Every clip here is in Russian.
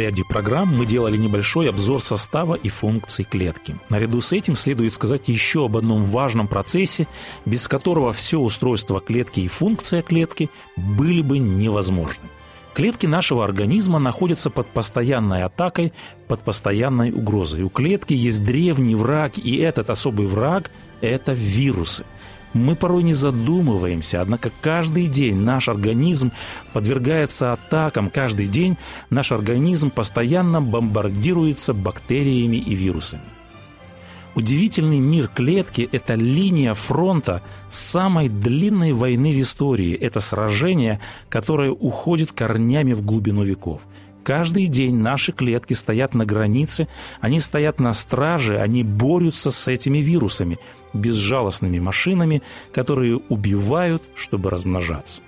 Ряде программ мы делали небольшой обзор состава и функций клетки. Наряду с этим следует сказать еще об одном важном процессе, без которого все устройство клетки и функция клетки были бы невозможны. Клетки нашего организма находятся под постоянной атакой, под постоянной угрозой. У клетки есть древний враг, и этот особый враг – это вирусы – мы порой не задумываемся, однако каждый день наш организм подвергается атакам, каждый день наш организм постоянно бомбардируется бактериями и вирусами. Удивительный мир клетки – это линия фронта самой длинной войны в истории. Это сражение, которое уходит корнями в глубину веков. Каждый день наши клетки стоят на границе, они стоят на страже, они борются с этими вирусами, безжалостными машинами, которые убивают, чтобы размножаться.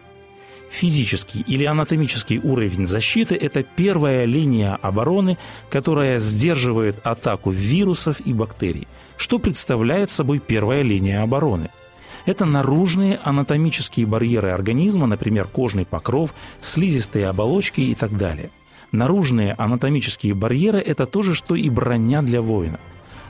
Физический или анатомический уровень защиты – это первая линия обороны, которая сдерживает атаку вирусов и бактерий. Что представляет собой первая линия обороны – это наружные анатомические барьеры организма, например, кожный покров, слизистые оболочки и так далее – Наружные анатомические барьеры – это то же, что и броня для воина.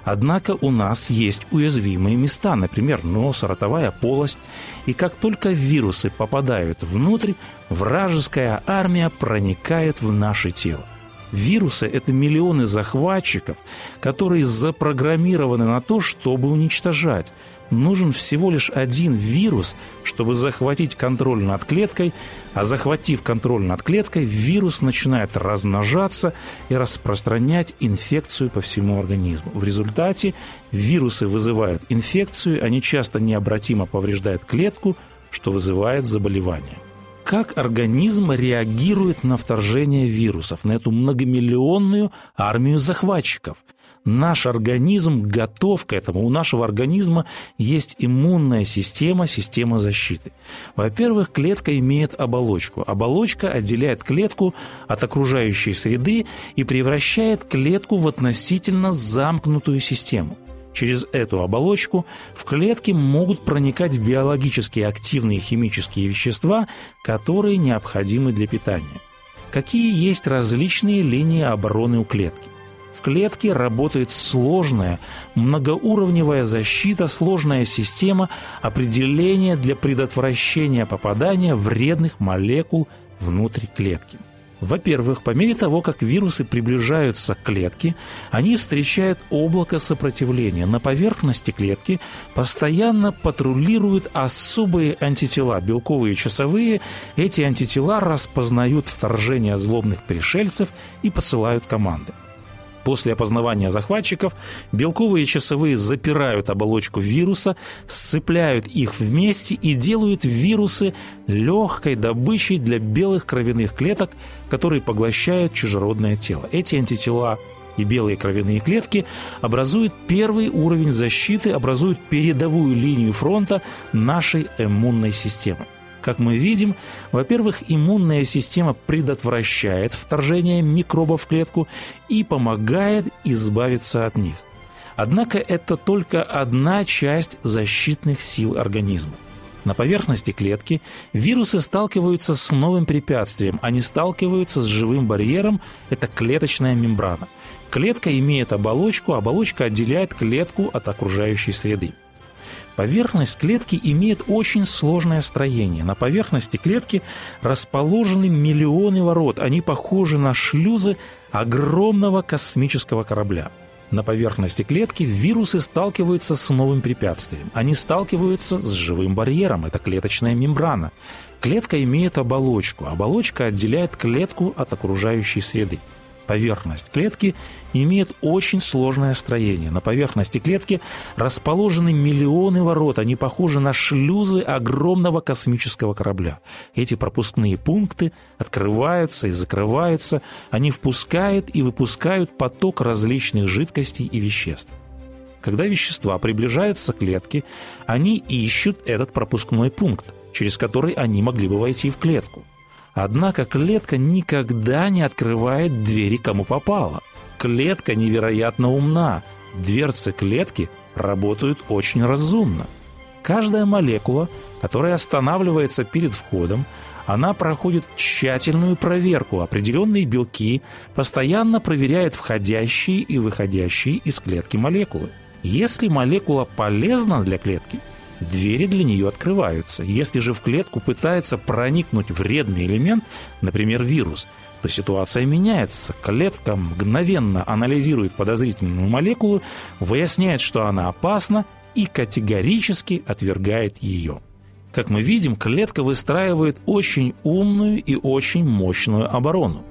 Однако у нас есть уязвимые места, например, нос, ротовая полость. И как только вирусы попадают внутрь, вражеская армия проникает в наше тело. Вирусы – это миллионы захватчиков, которые запрограммированы на то, чтобы уничтожать – нужен всего лишь один вирус, чтобы захватить контроль над клеткой, а захватив контроль над клеткой, вирус начинает размножаться и распространять инфекцию по всему организму. В результате вирусы вызывают инфекцию, они часто необратимо повреждают клетку, что вызывает заболевание как организм реагирует на вторжение вирусов, на эту многомиллионную армию захватчиков – Наш организм готов к этому. У нашего организма есть иммунная система, система защиты. Во-первых, клетка имеет оболочку. Оболочка отделяет клетку от окружающей среды и превращает клетку в относительно замкнутую систему. Через эту оболочку в клетки могут проникать биологически активные химические вещества, которые необходимы для питания. Какие есть различные линии обороны у клетки? Клетке работает сложная, многоуровневая защита, сложная система определения для предотвращения попадания вредных молекул внутрь клетки. Во-первых, по мере того, как вирусы приближаются к клетке, они встречают облако сопротивления. На поверхности клетки постоянно патрулируют особые антитела, белковые часовые. Эти антитела распознают вторжение злобных пришельцев и посылают команды. После опознавания захватчиков белковые часовые запирают оболочку вируса, сцепляют их вместе и делают вирусы легкой добычей для белых кровяных клеток, которые поглощают чужеродное тело. Эти антитела и белые кровяные клетки образуют первый уровень защиты, образуют передовую линию фронта нашей иммунной системы. Как мы видим, во-первых, иммунная система предотвращает вторжение микробов в клетку и помогает избавиться от них. Однако это только одна часть защитных сил организма. На поверхности клетки вирусы сталкиваются с новым препятствием. Они сталкиваются с живым барьером – это клеточная мембрана. Клетка имеет оболочку, оболочка отделяет клетку от окружающей среды. Поверхность клетки имеет очень сложное строение. На поверхности клетки расположены миллионы ворот. Они похожи на шлюзы огромного космического корабля. На поверхности клетки вирусы сталкиваются с новым препятствием. Они сталкиваются с живым барьером, это клеточная мембрана. Клетка имеет оболочку. Оболочка отделяет клетку от окружающей среды. Поверхность клетки имеет очень сложное строение. На поверхности клетки расположены миллионы ворот. Они похожи на шлюзы огромного космического корабля. Эти пропускные пункты открываются и закрываются. Они впускают и выпускают поток различных жидкостей и веществ. Когда вещества приближаются к клетке, они ищут этот пропускной пункт, через который они могли бы войти в клетку. Однако клетка никогда не открывает двери кому попало. Клетка невероятно умна. Дверцы клетки работают очень разумно. Каждая молекула, которая останавливается перед входом, она проходит тщательную проверку. Определенные белки постоянно проверяют входящие и выходящие из клетки молекулы. Если молекула полезна для клетки, двери для нее открываются. Если же в клетку пытается проникнуть вредный элемент, например, вирус, то ситуация меняется. Клетка мгновенно анализирует подозрительную молекулу, выясняет, что она опасна и категорически отвергает ее. Как мы видим, клетка выстраивает очень умную и очень мощную оборону.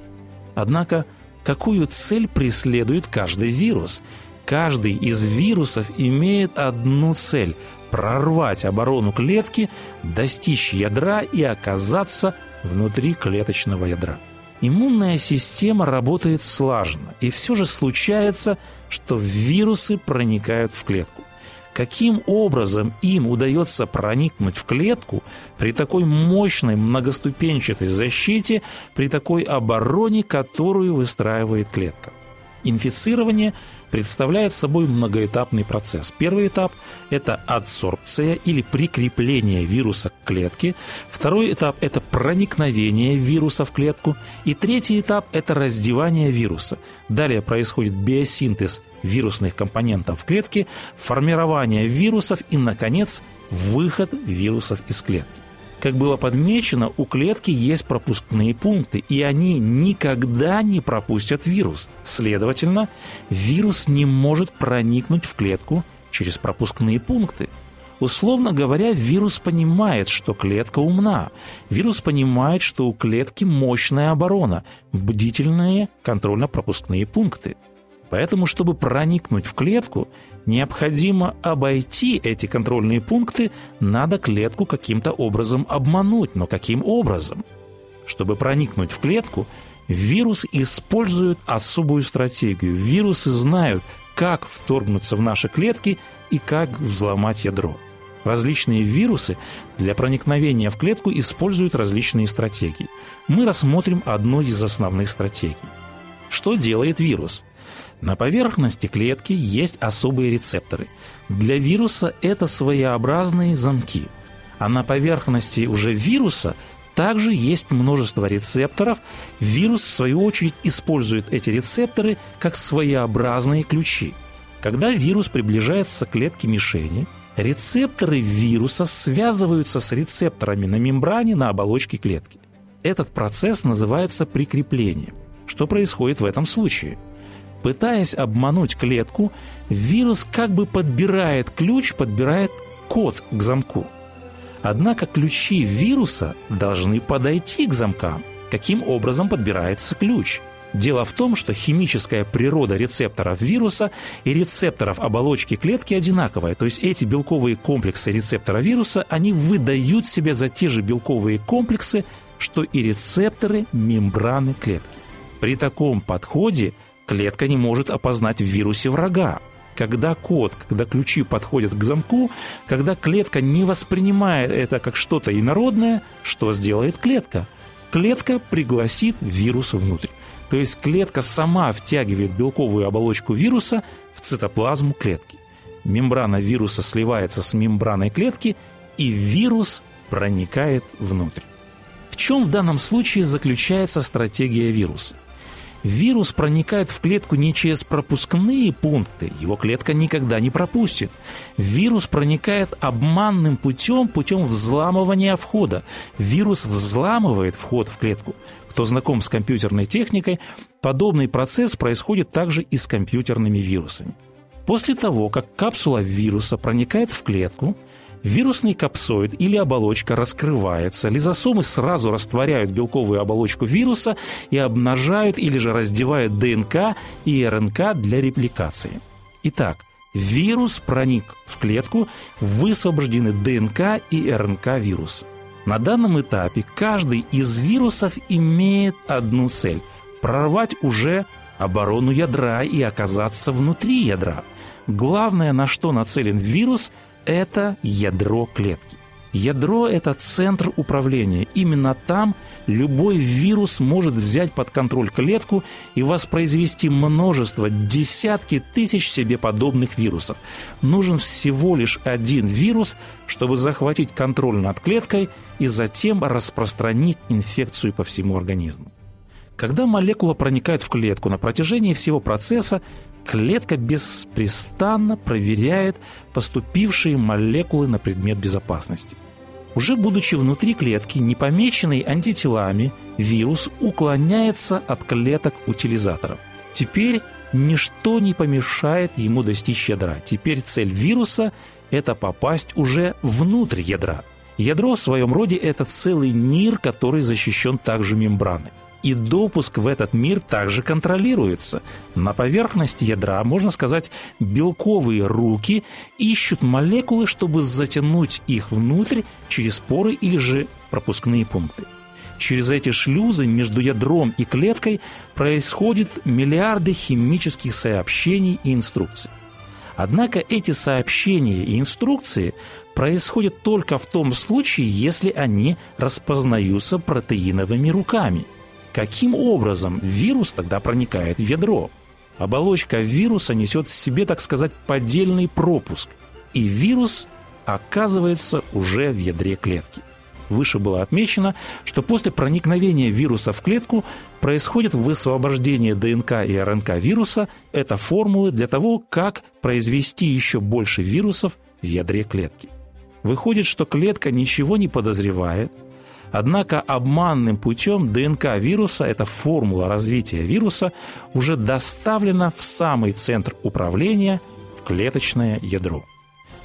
Однако, какую цель преследует каждый вирус? Каждый из вирусов имеет одну цель – прорвать оборону клетки, достичь ядра и оказаться внутри клеточного ядра. Иммунная система работает слаженно, и все же случается, что вирусы проникают в клетку. Каким образом им удается проникнуть в клетку при такой мощной многоступенчатой защите, при такой обороне, которую выстраивает клетка? Инфицирование представляет собой многоэтапный процесс. Первый этап – это адсорбция или прикрепление вируса к клетке. Второй этап – это проникновение вируса в клетку. И третий этап – это раздевание вируса. Далее происходит биосинтез вирусных компонентов в клетке, формирование вирусов и, наконец, выход вирусов из клетки. Как было подмечено, у клетки есть пропускные пункты, и они никогда не пропустят вирус. Следовательно, вирус не может проникнуть в клетку через пропускные пункты. Условно говоря, вирус понимает, что клетка умна. Вирус понимает, что у клетки мощная оборона, бдительные контрольно-пропускные пункты – Поэтому, чтобы проникнуть в клетку, необходимо обойти эти контрольные пункты, надо клетку каким-то образом обмануть. Но каким образом? Чтобы проникнуть в клетку, вирус использует особую стратегию. Вирусы знают, как вторгнуться в наши клетки и как взломать ядро. Различные вирусы для проникновения в клетку используют различные стратегии. Мы рассмотрим одну из основных стратегий. Что делает вирус? На поверхности клетки есть особые рецепторы. Для вируса это своеобразные замки. А на поверхности уже вируса также есть множество рецепторов. Вирус, в свою очередь, использует эти рецепторы как своеобразные ключи. Когда вирус приближается к клетке мишени, рецепторы вируса связываются с рецепторами на мембране на оболочке клетки. Этот процесс называется прикреплением. Что происходит в этом случае – Пытаясь обмануть клетку, вирус как бы подбирает ключ, подбирает код к замку. Однако ключи вируса должны подойти к замкам. Каким образом подбирается ключ? Дело в том, что химическая природа рецепторов вируса и рецепторов оболочки клетки одинаковая. То есть эти белковые комплексы рецептора вируса, они выдают себя за те же белковые комплексы, что и рецепторы мембраны клетки. При таком подходе клетка не может опознать в вирусе врага. Когда код, когда ключи подходят к замку, когда клетка не воспринимает это как что-то инородное, что сделает клетка? Клетка пригласит вирус внутрь. То есть клетка сама втягивает белковую оболочку вируса в цитоплазму клетки. Мембрана вируса сливается с мембраной клетки, и вирус проникает внутрь. В чем в данном случае заключается стратегия вируса? Вирус проникает в клетку не через пропускные пункты, его клетка никогда не пропустит. Вирус проникает обманным путем, путем взламывания входа. Вирус взламывает вход в клетку. Кто знаком с компьютерной техникой, подобный процесс происходит также и с компьютерными вирусами. После того, как капсула вируса проникает в клетку, Вирусный капсоид или оболочка раскрывается, лизосомы сразу растворяют белковую оболочку вируса и обнажают или же раздевают ДНК и РНК для репликации. Итак, вирус проник в клетку, высвобождены ДНК и РНК вируса. На данном этапе каждый из вирусов имеет одну цель – прорвать уже оборону ядра и оказаться внутри ядра – Главное, на что нацелен вирус, это ядро клетки. Ядро – это центр управления. Именно там любой вирус может взять под контроль клетку и воспроизвести множество, десятки тысяч себе подобных вирусов. Нужен всего лишь один вирус, чтобы захватить контроль над клеткой и затем распространить инфекцию по всему организму. Когда молекула проникает в клетку на протяжении всего процесса, клетка беспрестанно проверяет поступившие молекулы на предмет безопасности. Уже будучи внутри клетки, не помеченный антителами, вирус уклоняется от клеток утилизаторов. Теперь ничто не помешает ему достичь ядра. Теперь цель вируса – это попасть уже внутрь ядра. Ядро в своем роде – это целый мир, который защищен также мембраной и допуск в этот мир также контролируется. На поверхности ядра, можно сказать, белковые руки ищут молекулы, чтобы затянуть их внутрь через поры или же пропускные пункты. Через эти шлюзы между ядром и клеткой происходят миллиарды химических сообщений и инструкций. Однако эти сообщения и инструкции происходят только в том случае, если они распознаются протеиновыми руками – Каким образом вирус тогда проникает в ядро? Оболочка вируса несет в себе, так сказать, поддельный пропуск, и вирус оказывается уже в ядре клетки. Выше было отмечено, что после проникновения вируса в клетку происходит высвобождение ДНК и РНК вируса. Это формулы для того, как произвести еще больше вирусов в ядре клетки. Выходит, что клетка ничего не подозревает – Однако обманным путем ДНК вируса, эта формула развития вируса, уже доставлена в самый центр управления, в клеточное ядро.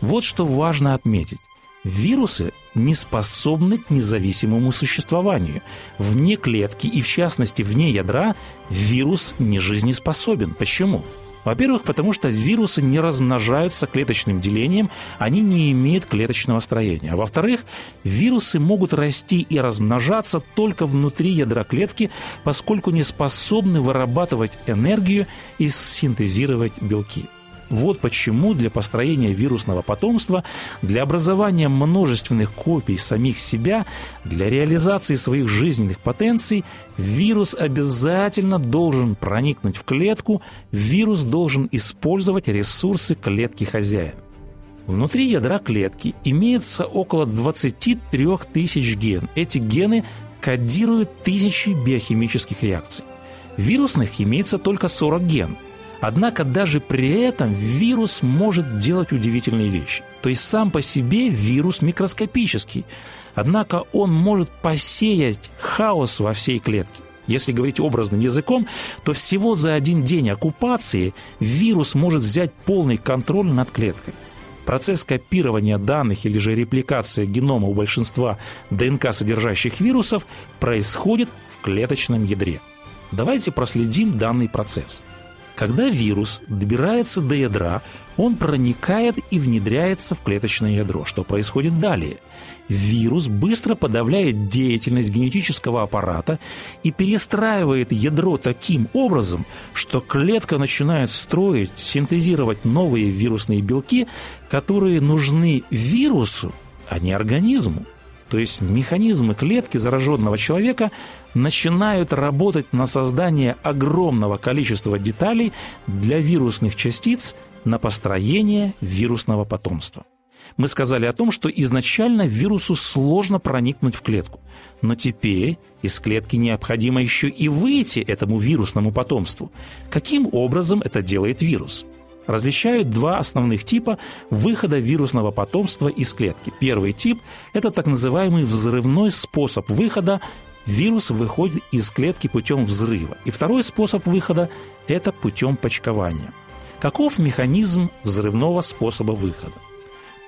Вот что важно отметить. Вирусы не способны к независимому существованию. Вне клетки и, в частности, вне ядра вирус не жизнеспособен. Почему? Во-первых, потому что вирусы не размножаются клеточным делением, они не имеют клеточного строения. А во-вторых, вирусы могут расти и размножаться только внутри ядра клетки, поскольку не способны вырабатывать энергию и синтезировать белки. Вот почему для построения вирусного потомства, для образования множественных копий самих себя, для реализации своих жизненных потенций, вирус обязательно должен проникнуть в клетку, вирус должен использовать ресурсы клетки хозяина. Внутри ядра клетки имеется около 23 тысяч ген. Эти гены кодируют тысячи биохимических реакций. Вирусных имеется только 40 ген – Однако даже при этом вирус может делать удивительные вещи. То есть сам по себе вирус микроскопический, однако он может посеять хаос во всей клетке. Если говорить образным языком, то всего за один день оккупации вирус может взять полный контроль над клеткой. Процесс копирования данных или же репликация генома у большинства ДНК содержащих вирусов происходит в клеточном ядре. Давайте проследим данный процесс – когда вирус добирается до ядра, он проникает и внедряется в клеточное ядро. Что происходит далее? Вирус быстро подавляет деятельность генетического аппарата и перестраивает ядро таким образом, что клетка начинает строить, синтезировать новые вирусные белки, которые нужны вирусу, а не организму. То есть механизмы клетки зараженного человека начинают работать на создание огромного количества деталей для вирусных частиц на построение вирусного потомства. Мы сказали о том, что изначально вирусу сложно проникнуть в клетку, но теперь из клетки необходимо еще и выйти этому вирусному потомству. Каким образом это делает вирус? Различают два основных типа выхода вирусного потомства из клетки. Первый тип – это так называемый взрывной способ выхода. Вирус выходит из клетки путем взрыва. И второй способ выхода – это путем почкования. Каков механизм взрывного способа выхода?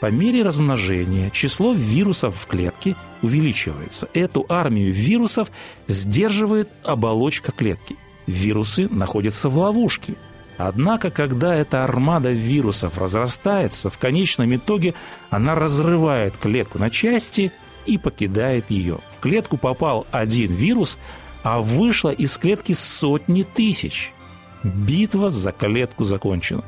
По мере размножения число вирусов в клетке увеличивается. Эту армию вирусов сдерживает оболочка клетки. Вирусы находятся в ловушке – Однако, когда эта армада вирусов разрастается, в конечном итоге она разрывает клетку на части и покидает ее. В клетку попал один вирус, а вышло из клетки сотни тысяч. Битва за клетку закончена.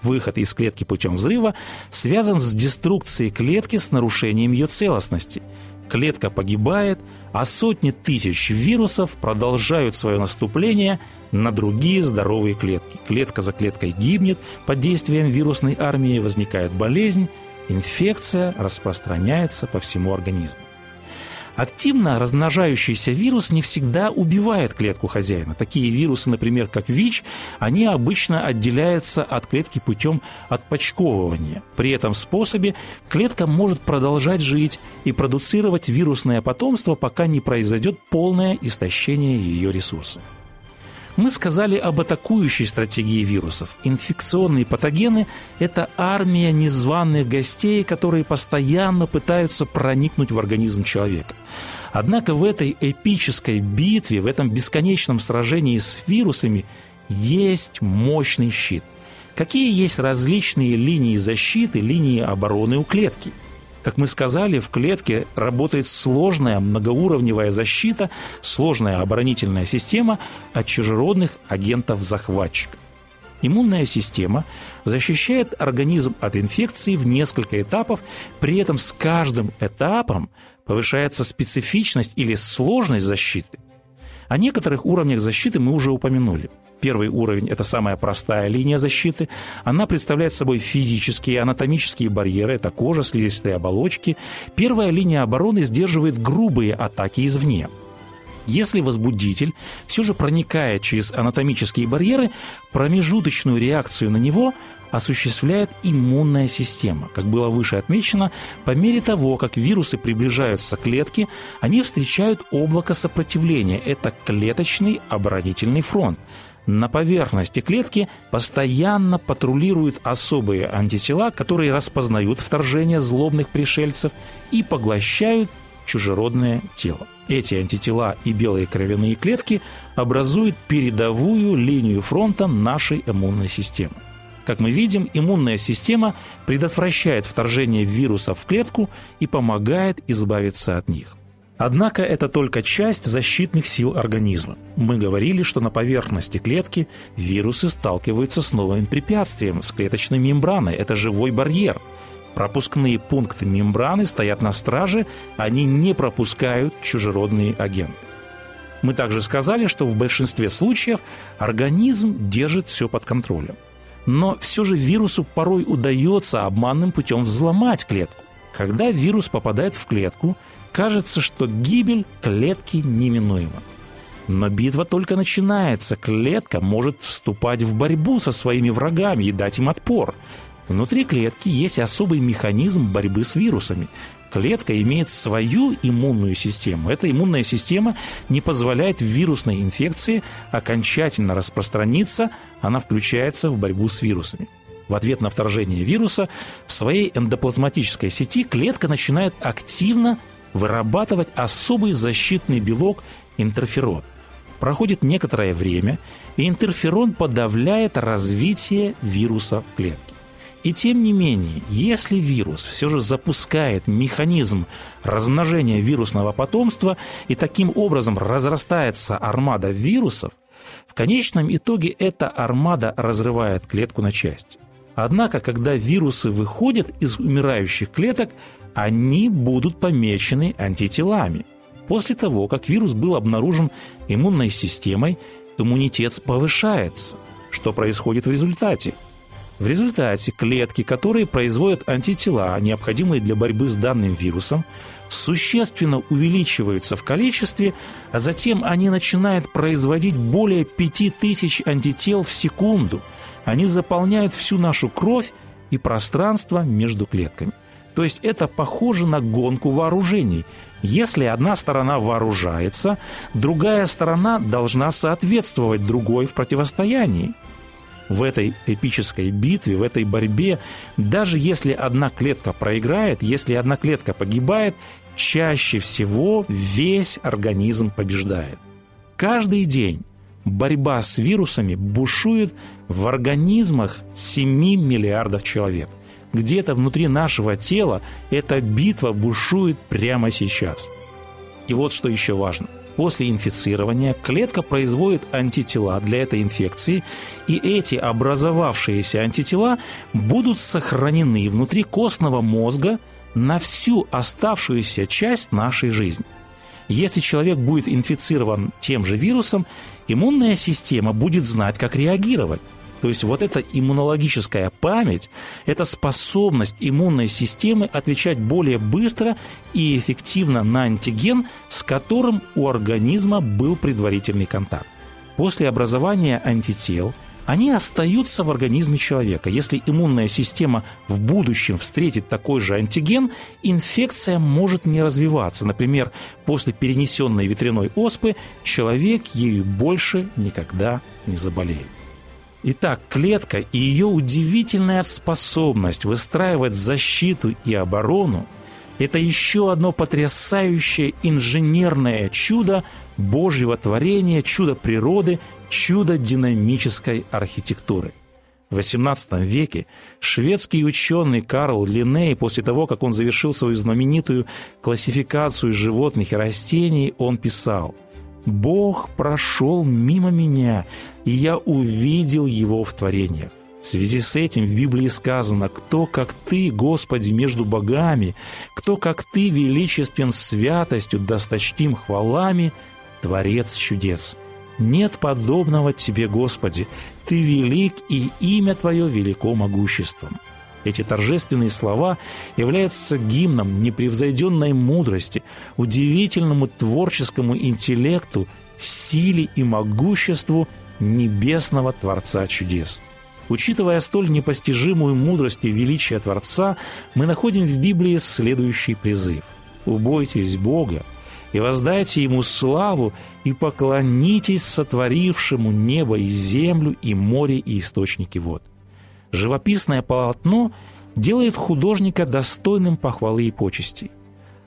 Выход из клетки путем взрыва связан с деструкцией клетки с нарушением ее целостности. Клетка погибает, а сотни тысяч вирусов продолжают свое наступление на другие здоровые клетки. Клетка за клеткой гибнет, под действием вирусной армии возникает болезнь, инфекция распространяется по всему организму. Активно размножающийся вирус не всегда убивает клетку хозяина. Такие вирусы, например, как ВИЧ, они обычно отделяются от клетки путем отпочковывания. При этом способе клетка может продолжать жить и продуцировать вирусное потомство, пока не произойдет полное истощение ее ресурсов. Мы сказали об атакующей стратегии вирусов. Инфекционные патогены – это армия незваных гостей, которые постоянно пытаются проникнуть в организм человека. Однако в этой эпической битве, в этом бесконечном сражении с вирусами есть мощный щит. Какие есть различные линии защиты, линии обороны у клетки – как мы сказали, в клетке работает сложная многоуровневая защита, сложная оборонительная система от чужеродных агентов-захватчиков. Иммунная система защищает организм от инфекции в несколько этапов, при этом с каждым этапом повышается специфичность или сложность защиты. О некоторых уровнях защиты мы уже упомянули – Первый уровень – это самая простая линия защиты. Она представляет собой физические, анатомические барьеры – это кожа, слизистые оболочки. Первая линия обороны сдерживает грубые атаки извне. Если возбудитель все же проникает через анатомические барьеры, промежуточную реакцию на него осуществляет иммунная система. Как было выше отмечено, по мере того, как вирусы приближаются к клетке, они встречают облако сопротивления. Это клеточный оборонительный фронт – на поверхности клетки постоянно патрулируют особые антитела, которые распознают вторжение злобных пришельцев и поглощают чужеродное тело. Эти антитела и белые кровяные клетки образуют передовую линию фронта нашей иммунной системы. Как мы видим, иммунная система предотвращает вторжение вирусов в клетку и помогает избавиться от них. Однако это только часть защитных сил организма. Мы говорили, что на поверхности клетки вирусы сталкиваются с новым препятствием, с клеточной мембраной. Это живой барьер. Пропускные пункты мембраны стоят на страже, они не пропускают чужеродные агенты. Мы также сказали, что в большинстве случаев организм держит все под контролем. Но все же вирусу порой удается обманным путем взломать клетку. Когда вирус попадает в клетку – Кажется, что гибель клетки неминуема. Но битва только начинается. Клетка может вступать в борьбу со своими врагами и дать им отпор. Внутри клетки есть особый механизм борьбы с вирусами. Клетка имеет свою иммунную систему. Эта иммунная система не позволяет вирусной инфекции окончательно распространиться, она включается в борьбу с вирусами. В ответ на вторжение вируса в своей эндоплазматической сети клетка начинает активно вырабатывать особый защитный белок интерферон. Проходит некоторое время, и интерферон подавляет развитие вируса в клетке. И тем не менее, если вирус все же запускает механизм размножения вирусного потомства и таким образом разрастается армада вирусов, в конечном итоге эта армада разрывает клетку на части. Однако, когда вирусы выходят из умирающих клеток, они будут помечены антителами. После того, как вирус был обнаружен иммунной системой, иммунитет повышается. Что происходит в результате? В результате клетки, которые производят антитела, необходимые для борьбы с данным вирусом, существенно увеличиваются в количестве, а затем они начинают производить более 5000 антител в секунду. Они заполняют всю нашу кровь и пространство между клетками – то есть это похоже на гонку вооружений. Если одна сторона вооружается, другая сторона должна соответствовать другой в противостоянии. В этой эпической битве, в этой борьбе, даже если одна клетка проиграет, если одна клетка погибает, чаще всего весь организм побеждает. Каждый день борьба с вирусами бушует в организмах 7 миллиардов человек где-то внутри нашего тела эта битва бушует прямо сейчас. И вот что еще важно. после инфицирования клетка производит антитела для этой инфекции, и эти образовавшиеся антитела будут сохранены внутри костного мозга на всю оставшуюся часть нашей жизни. Если человек будет инфицирован тем же вирусом, иммунная система будет знать, как реагировать. То есть вот эта иммунологическая память – это способность иммунной системы отвечать более быстро и эффективно на антиген, с которым у организма был предварительный контакт. После образования антител – они остаются в организме человека. Если иммунная система в будущем встретит такой же антиген, инфекция может не развиваться. Например, после перенесенной ветряной оспы человек ею больше никогда не заболеет. Итак, клетка и ее удивительная способность выстраивать защиту и оборону – это еще одно потрясающее инженерное чудо Божьего творения, чудо природы, чудо динамической архитектуры. В XVIII веке шведский ученый Карл Линней, после того, как он завершил свою знаменитую классификацию животных и растений, он писал – Бог прошел мимо меня, и я увидел Его в творениях. В связи с этим в Библии сказано, «Кто, как Ты, Господи, между богами, кто, как Ты, величествен святостью, досточтим хвалами, Творец чудес». Нет подобного Тебе, Господи, Ты велик, и имя Твое велико могуществом. Эти торжественные слова являются гимном непревзойденной мудрости, удивительному творческому интеллекту, силе и могуществу небесного Творца чудес. Учитывая столь непостижимую мудрость и величие Творца, мы находим в Библии следующий призыв. «Убойтесь Бога и воздайте Ему славу, и поклонитесь сотворившему небо и землю, и море, и источники вод». Живописное полотно делает художника достойным похвалы и почестей.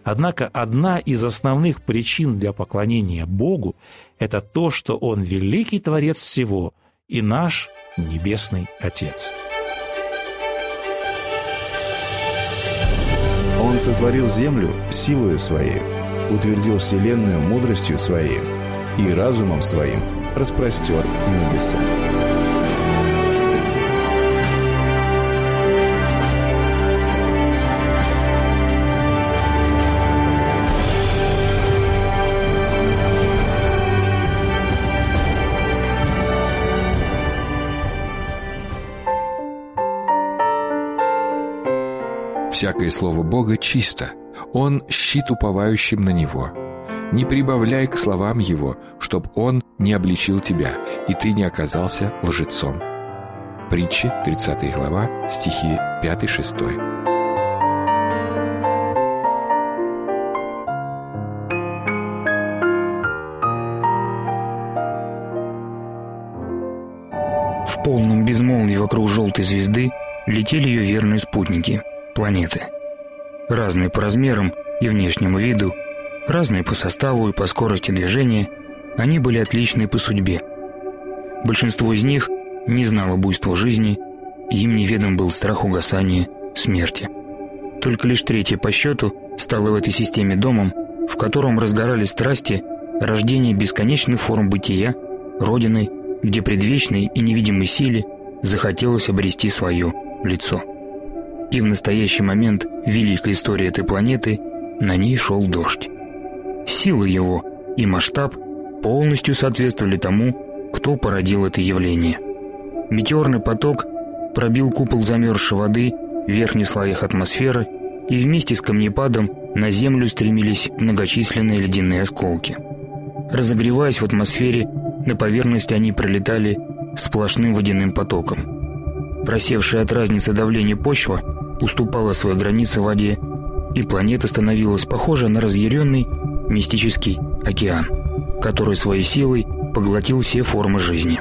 Однако одна из основных причин для поклонения Богу – это то, что Он великий Творец всего и наш Небесный Отец. Он сотворил землю силою своей, утвердил вселенную мудростью своей и разумом своим распростер небеса. Всякое слово Бога чисто. Он щит уповающим на Него. Не прибавляй к словам Его, чтоб Он не обличил тебя, и ты не оказался лжецом. Притчи, 30 глава, стихи 5-6. В полном безмолвии вокруг желтой звезды летели ее верные спутники планеты. Разные по размерам и внешнему виду, разные по составу и по скорости движения, они были отличны по судьбе. Большинство из них не знало буйства жизни, им неведом был страх угасания смерти. Только лишь третья по счету стала в этой системе домом, в котором разгорались страсти рождения бесконечных форм бытия, родиной, где предвечной и невидимой силе захотелось обрести свое лицо. И в настоящий момент великой истории этой планеты на ней шел дождь. Сила его и масштаб полностью соответствовали тому, кто породил это явление. Метеорный поток пробил купол замерзшей воды в верхних слоях атмосферы, и вместе с камнепадом на Землю стремились многочисленные ледяные осколки. Разогреваясь в атмосфере, на поверхности они пролетали сплошным водяным потоком. Просевшая от разницы давления почва уступала свои границы воде, и планета становилась похожа на разъяренный мистический океан, который своей силой поглотил все формы жизни.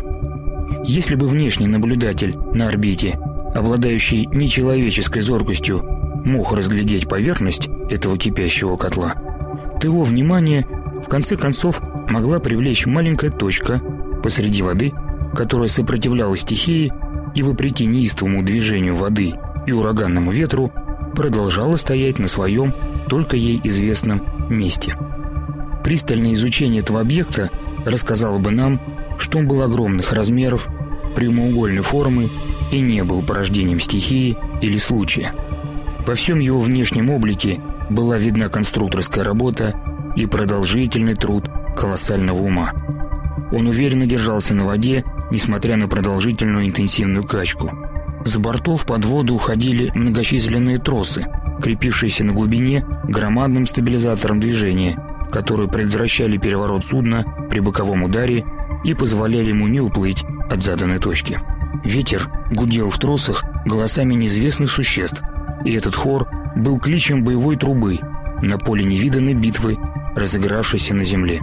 Если бы внешний наблюдатель на орбите, обладающий нечеловеческой зоркостью, мог разглядеть поверхность этого кипящего котла, то его внимание в конце концов могла привлечь маленькая точка посреди воды, которая сопротивлялась стихии и, вопреки неистовому движению воды и ураганному ветру продолжала стоять на своем только ей известном месте. Пристальное изучение этого объекта рассказало бы нам, что он был огромных размеров, прямоугольной формы и не был порождением стихии или случая. Во всем его внешнем облике была видна конструкторская работа и продолжительный труд колоссального ума. Он уверенно держался на воде, несмотря на продолжительную интенсивную качку. С бортов под воду уходили многочисленные тросы, крепившиеся на глубине громадным стабилизатором движения, которые предотвращали переворот судна при боковом ударе и позволяли ему не уплыть от заданной точки. Ветер гудел в тросах голосами неизвестных существ, и этот хор был кличем боевой трубы на поле невиданной битвы, разыгравшейся на земле.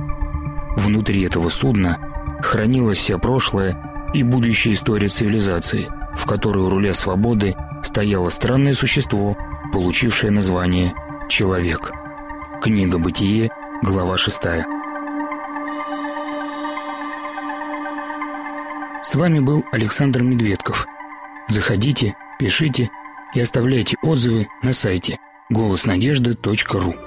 Внутри этого судна хранилась вся прошлая и будущая история цивилизации, в которой у руля свободы стояло странное существо, получившее название «Человек». Книга «Бытие», глава 6. С вами был Александр Медведков. Заходите, пишите и оставляйте отзывы на сайте голоснадежды.ру.